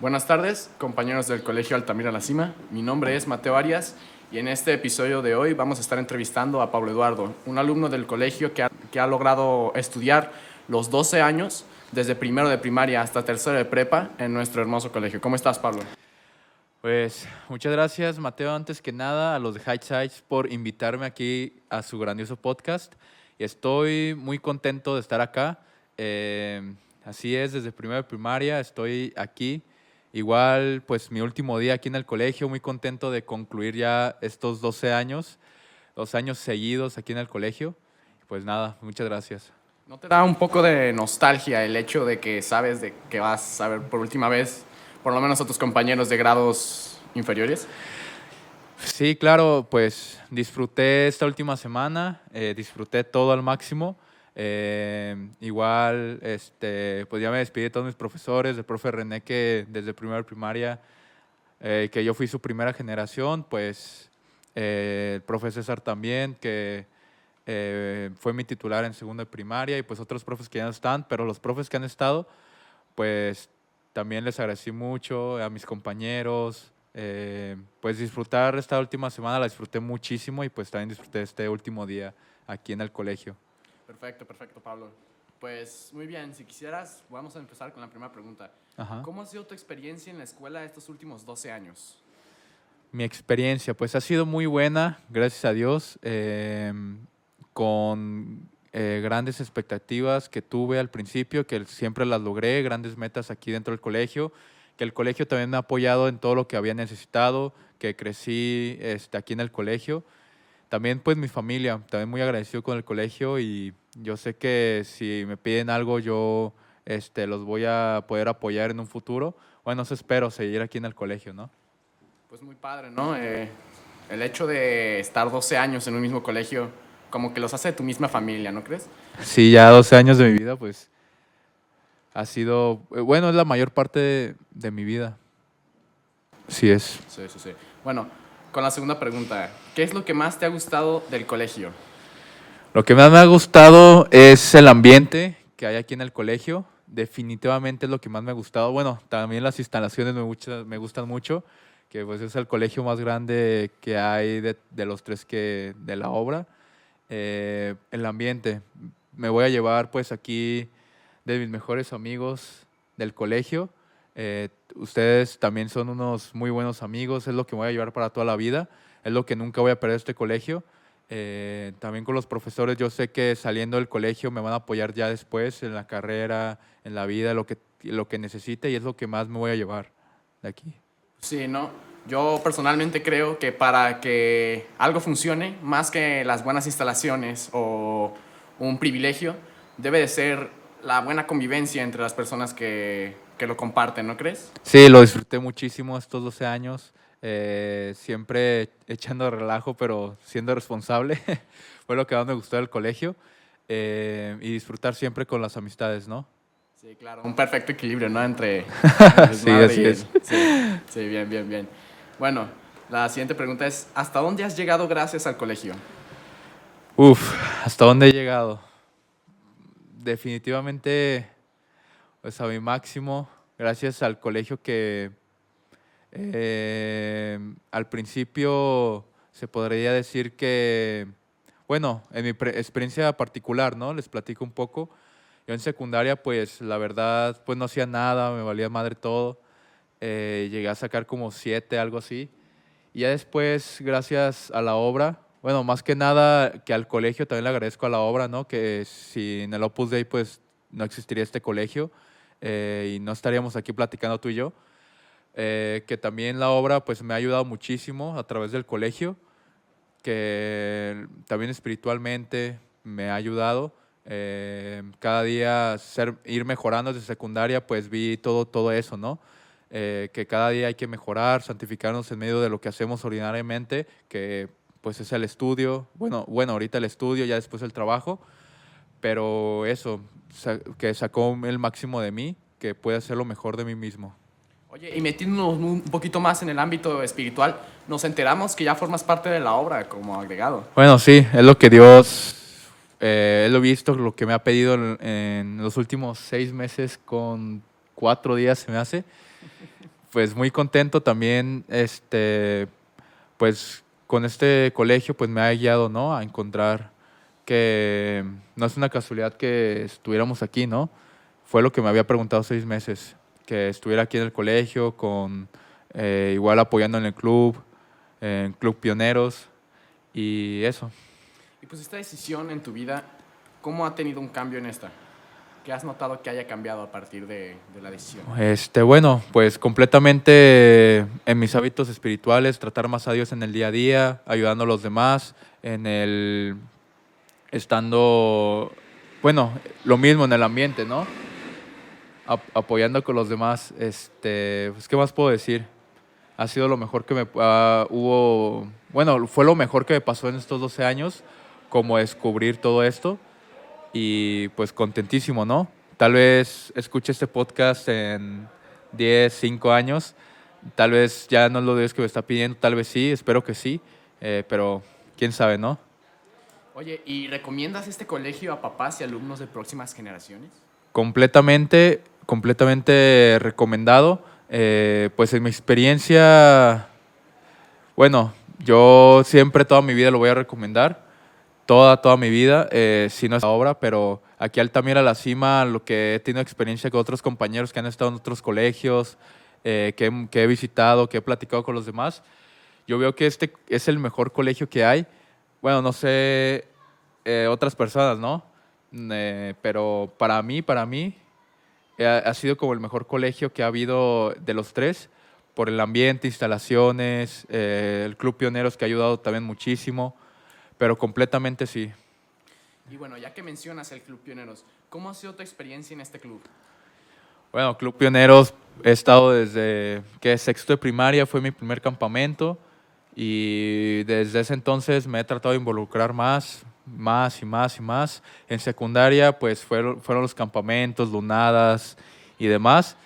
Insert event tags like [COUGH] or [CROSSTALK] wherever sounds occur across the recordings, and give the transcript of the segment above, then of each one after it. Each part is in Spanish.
Buenas tardes, compañeros del Colegio Altamira La Cima. Mi nombre es Mateo Arias y en este episodio de hoy vamos a estar entrevistando a Pablo Eduardo, un alumno del colegio que ha, logrado estudiar los 12 años, desde primero de primaria hasta tercero de prepa, en nuestro hermoso colegio. ¿Cómo estás, Pablo? Pues muchas gracias, Mateo, antes que nada, a los de High Sides por invitarme aquí a su grandioso podcast. Estoy muy contento de estar acá. Eh, así es, desde primero de primaria estoy aquí. Igual, pues mi último día aquí en el colegio, muy contento de concluir ya estos 12 años, dos años seguidos aquí en el colegio. Pues nada, muchas gracias. ¿No te da un poco de nostalgia el hecho de que sabes de que vas a ver por última vez, por lo menos a tus compañeros de grados inferiores? Sí, claro, pues disfruté esta última semana, eh, disfruté todo al máximo. Eh, igual, este, pues ya me despedí de todos mis profesores, del profe René que desde primera primaria, eh, que yo fui su primera generación, pues eh, el profe César también, que fue mi titular en segunda primaria y pues otros profes que ya no están, pero los profes que han estado, pues también les agradecí mucho a mis compañeros, pues disfrutar esta última semana la disfruté muchísimo y pues también disfruté este último día aquí en el colegio. Perfecto, perfecto, Pablo. Pues muy bien, si quisieras, vamos a empezar con la primera pregunta. Ajá. ¿Cómo ha sido tu experiencia en la escuela estos últimos 12 años? Mi experiencia, pues ha sido muy buena, gracias a Dios, eh, con eh, grandes expectativas que tuve al principio, que siempre las logré, grandes metas aquí dentro del colegio, que el colegio también me ha apoyado en todo lo que había necesitado, que crecí este, aquí en el colegio. También pues mi familia, también muy agradecido con el colegio y yo sé que si me piden algo yo este, los voy a poder apoyar en un futuro. Bueno, eso espero, seguir aquí en el colegio, ¿no? Pues muy padre, ¿no? Eh, el hecho de estar 12 años en un mismo colegio, como que los hace de tu misma familia, ¿no crees? Sí, ya 12 años de mi vida, pues ha sido, eh, bueno, es la mayor parte de, de mi vida. Sí es. Sí, sí, sí. Bueno, con la segunda pregunta, ¿qué es lo que más te ha gustado del colegio? Lo que más me ha gustado es el ambiente que hay aquí en el colegio. Definitivamente es lo que más me ha gustado. Bueno, también las instalaciones me, gusta- me gustan mucho, que pues es el colegio más grande que hay de, de los tres que de la obra. Eh, el ambiente. Me voy a llevar pues aquí de mis mejores amigos del colegio. Eh, ustedes también son unos muy buenos amigos, es lo que voy a llevar para toda la vida, es lo que nunca voy a perder este colegio. Eh, también con los profesores, yo sé que saliendo del colegio me van a apoyar ya después en la carrera, en la vida, lo que, lo que necesite y es lo que más me voy a llevar de aquí. Sí, ¿no? Yo personalmente creo que para que algo funcione, más que las buenas instalaciones o un privilegio, debe de ser la buena convivencia entre las personas que, que lo comparten, ¿no crees? Sí, lo disfruté muchísimo estos 12 años, eh, siempre echando relajo, pero siendo responsable. [LAUGHS] Fue lo que más me gustó del colegio. eh, y disfrutar siempre con las amistades, ¿no? Sí, claro. Un perfecto equilibrio, ¿no? Entre... [LAUGHS] Sí, así el- es. Sí, sí, bien, bien, bien. Bueno, la siguiente pregunta es, ¿hasta dónde has llegado gracias al colegio? Uf, ¿hasta dónde he llegado? Definitivamente, pues a mi máximo, gracias al colegio que eh, al principio se podría decir que, bueno, en mi experiencia particular, ¿no? Les platico un poco. Yo en secundaria, pues la verdad, pues no hacía nada, me valía madre todo. Eh, llegué a sacar como siete, algo así. Y ya después, gracias a la obra, bueno, más que nada que al colegio también le agradezco a la obra, ¿no? Que sin el Opus Dei, pues no existiría este colegio eh, y no estaríamos aquí platicando tú y yo. Eh, que también la obra, pues me ha ayudado muchísimo a través del colegio, que también espiritualmente me ha ayudado. Eh, cada día ser, ir mejorando desde secundaria, pues vi todo, todo eso, ¿no? eh, que cada día hay que mejorar, santificarnos en medio de lo que hacemos ordinariamente, que pues es el estudio, bueno, bueno, ahorita el estudio, ya después el trabajo, pero eso, que sacó el máximo de mí, que puede hacer lo mejor de mí mismo. Oye, y metiéndonos un poquito más en el ámbito espiritual, nos enteramos que ya formas parte de la obra como agregado. Bueno, sí, es lo que Dios, eh, es lo visto, lo que me ha pedido en, en los últimos seis meses con cuatro días, se me hace, pues muy contento también, este, pues con este colegio pues me ha guiado, ¿no? A encontrar que no es una casualidad que estuviéramos aquí, ¿no? Fue lo que me había preguntado seis meses, que estuviera aquí en el colegio, con eh, igual apoyando en el club, en Club Pioneros y eso. Y pues esta decisión en tu vida, ¿cómo ha tenido un cambio en esta? ¿Qué has notado que haya cambiado a partir de, de, la decisión? Este, bueno, pues completamente en mis hábitos espirituales, tratar más a Dios en el día a día, ayudando a los demás, en el estando, bueno, lo mismo en el ambiente, ¿no? apoyando con los demás. Este, pues, ¿qué más puedo decir? Ha sido lo mejor que me uh, hubo, bueno, fue lo mejor que me pasó en estos 12 años, como descubrir todo esto y pues contentísimo, ¿no? Tal vez escuche este podcast en 10, 5 años, tal vez ya no es lo Dios que me está pidiendo, tal vez sí, espero que sí, eh, pero quién sabe, ¿no? Oye, ¿y recomiendas este colegio a papás y alumnos de próximas generaciones? Completamente, completamente recomendado. Eh, pues en mi experiencia, bueno, yo siempre toda mi vida lo voy a recomendar toda, toda mi vida, eh, si no es la obra, pero aquí Altamira La Cima, lo que he tenido experiencia con otros compañeros que han estado en otros colegios, eh, que, que, he visitado, que he platicado con los demás, yo veo que este es el mejor colegio que hay. Bueno, no sé eh, otras personas, ¿no? pero para mí, para mí, ha sido como el mejor colegio que ha habido de los tres, por el ambiente, instalaciones, el Club Pioneros que ha ayudado también muchísimo pero completamente sí. Y bueno, ya que mencionas el Club Pioneros, ¿cómo ha sido tu experiencia en este club? Bueno, Club Pioneros he estado desde que sexto de primaria fue mi primer campamento y desde ese entonces me he tratado de involucrar más, más y más y más. En secundaria pues fueron, fueron los campamentos, lunadas y demás.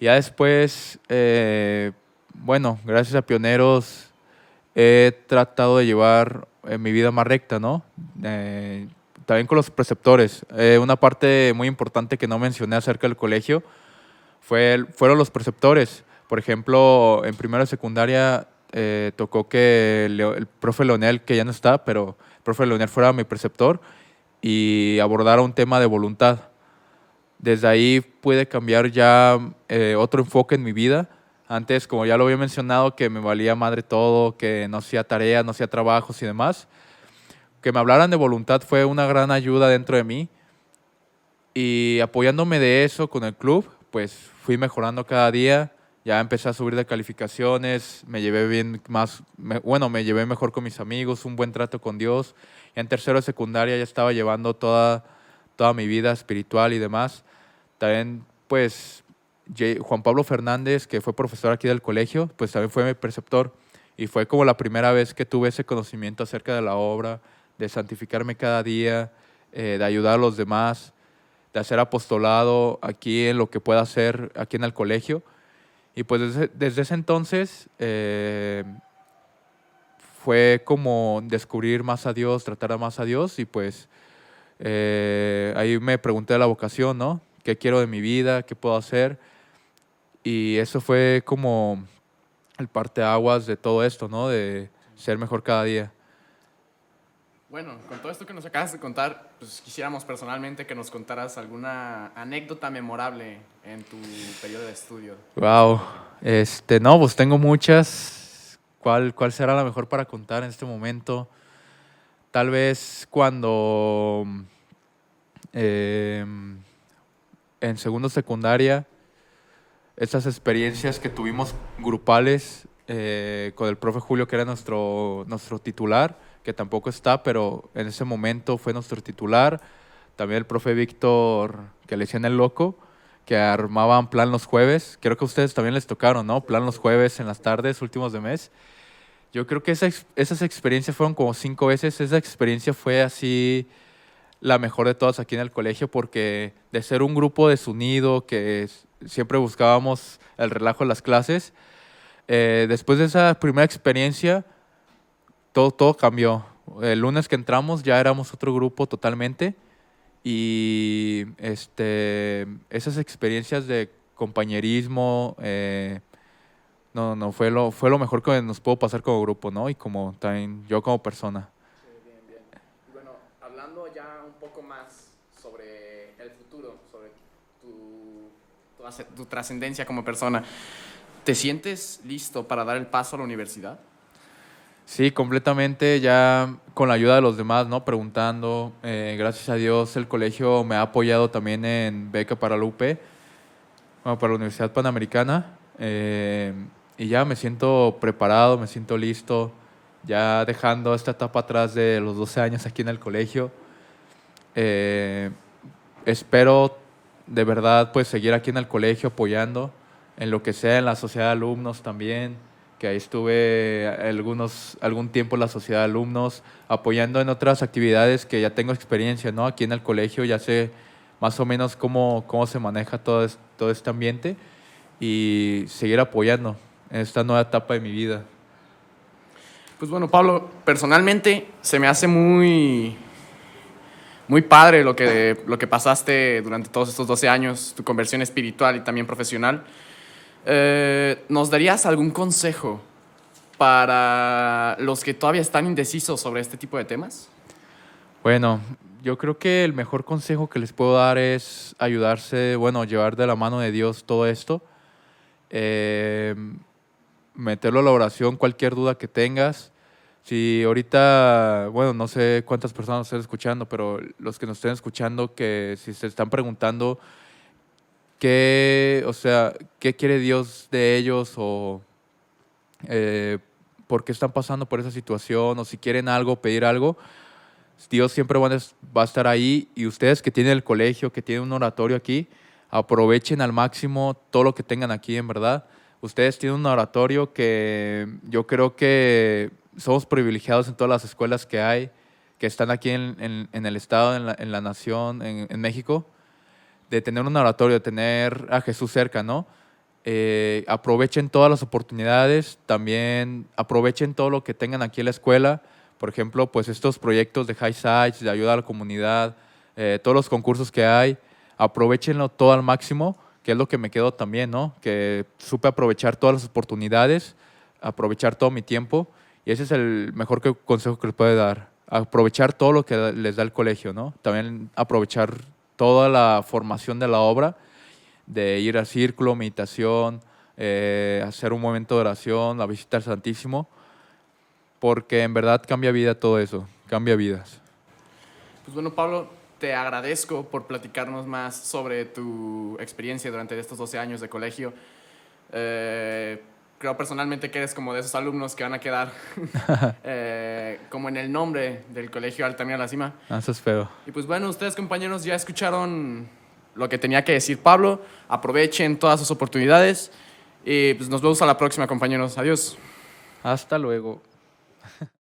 Ya después, eh, bueno, gracias a Pioneros he tratado de llevar en mi vida más recta, ¿no? Eh, también con los preceptores. Eh, una parte muy importante que no mencioné acerca del colegio fue fueron los preceptores. Por ejemplo, en primera secundaria eh, tocó que el profe Leonel, que ya no está, pero el profe Leonel fuera mi preceptor y abordara un tema de voluntad. Desde ahí pude cambiar ya otro enfoque en mi vida antes, como ya lo había mencionado, que me valía madre todo, que no hacía tareas, no hacía trabajos y demás. Que me hablaran de voluntad fue una gran ayuda dentro de mí. Y apoyándome de eso con el club, pues fui mejorando cada día. Ya empecé a subir de calificaciones, me llevé bien más, bueno, me llevé mejor con mis amigos, un buen trato con Dios. Y en tercero de secundaria ya estaba llevando toda, toda mi vida espiritual y demás. También, pues, Juan Pablo Fernández, que fue profesor aquí del colegio, pues también fue mi preceptor y fue como la primera vez que tuve ese conocimiento acerca de la obra, de santificarme cada día, eh, de ayudar a los demás, de hacer apostolado aquí en lo que pueda hacer aquí en el colegio. Y pues desde, ese entonces eh, fue como descubrir más a Dios, tratar más a Dios y pues eh, ahí me pregunté la vocación, ¿no? ¿Qué quiero de mi vida? ¿Qué puedo hacer? Y eso fue como el parteaguas de todo esto, ¿no? De ser mejor cada día. Bueno, con todo esto que nos acabas de contar, pues quisiéramos personalmente que nos contaras alguna anécdota memorable en tu periodo de estudio. Wow, este, no, pues tengo muchas. ¿Cuál, cuál será la mejor para contar en este momento? Tal vez cuando em, en segundo secundaria estas experiencias que tuvimos grupales eh, con el profe Julio, que era nuestro, nuestro titular, que tampoco está, pero en ese momento fue nuestro titular. También el profe Víctor, que le decían el loco, que armaban plan los jueves. Creo que a ustedes también les tocaron, ¿no? Plan los jueves en las tardes, últimos de mes. Yo creo que esas experiencias fueron como cinco veces. Esa experiencia fue así la mejor de todas aquí en el colegio porque de ser un grupo desunido que siempre buscábamos el relajo en las clases, eh, después de esa primera experiencia todo, todo cambió. El lunes que entramos ya éramos otro grupo totalmente y este, esas experiencias de compañerismo, eh, no, no, fue lo, fue lo mejor que nos pudo pasar como grupo, ¿no? Y como también yo como persona. Y bueno, hablando ya un poco más sobre el futuro, sobre tu, tu trascendencia como persona, ¿te sientes listo para dar el paso a la universidad? Sí, completamente, ya con la ayuda de los demás, ¿no? Preguntando, eh, gracias a Dios el colegio me ha apoyado también en beca para la UP, para la Universidad Panamericana, eh, y ya me siento preparado, me siento listo, ya dejando esta etapa atrás de los 12 años aquí en el colegio. Eh, espero de verdad pues seguir aquí en el colegio apoyando en lo que sea, en la sociedad de alumnos también, que ahí estuve algunos, algún tiempo en la sociedad de alumnos, apoyando en otras actividades que ya tengo experiencia, ¿no? Aquí en el colegio ya sé más o menos cómo, cómo se maneja todo, es- todo este ambiente y seguir apoyando en esta nueva etapa de mi vida. Pues bueno, Pablo, personalmente se me hace muy, muy padre lo que, lo que pasaste durante todos estos 12 años, tu conversión espiritual y también profesional. Eh, ¿Nos darías algún consejo para los que todavía están indecisos sobre este tipo de temas? Bueno, yo creo que el mejor consejo que les puedo dar es ayudarse, bueno, llevar de la mano de Dios todo esto, eh, meterlo a la oración, cualquier duda que tengas. Si ahorita, bueno, no sé cuántas personas nos estén escuchando, pero los que nos estén escuchando, que si se están preguntando qué, o sea, qué quiere Dios de ellos o eh, por qué están pasando por esa situación o si quieren algo, pedir algo, Dios siempre va a, estar ahí. Y ustedes que tienen el colegio, que tienen un oratorio aquí, aprovechen al máximo todo lo que tengan aquí, en verdad. Ustedes tienen un oratorio que yo creo que somos privilegiados en todas las escuelas que hay, que están aquí en, en- en el estado, en la, en la nación, en México, de tener un oratorio, de tener a Jesús cerca, ¿no? Eh, aprovechen todas las oportunidades, también aprovechen todo lo que tengan aquí en la escuela, por ejemplo, pues estos proyectos de High Sites, de ayuda a la comunidad, eh, todos los concursos que hay, aprovechenlo todo al máximo, que es lo que me quedó también, ¿no? Que supe aprovechar todas las oportunidades, aprovechar todo mi tiempo, y ese es el mejor consejo que les puede dar, aprovechar todo lo que les da el colegio, ¿no? También aprovechar toda la formación de la obra, de ir al círculo, meditación, eh, hacer un momento de oración, la visita al Santísimo, porque en verdad cambia vida todo eso, cambia vidas. Pues bueno, Pablo, te agradezco por platicarnos más sobre tu experiencia durante estos 12 años de colegio. Eh, creo personalmente que eres como de esos alumnos que van a quedar [LAUGHS] eh, como en el nombre del colegio Altamira La Cima. Ah, Eso es feo. Y pues bueno, ustedes compañeros ya escucharon lo que tenía que decir Pablo. Aprovechen todas sus oportunidades. Y pues nos vemos a la próxima, compañeros. Adiós. Hasta luego. [LAUGHS]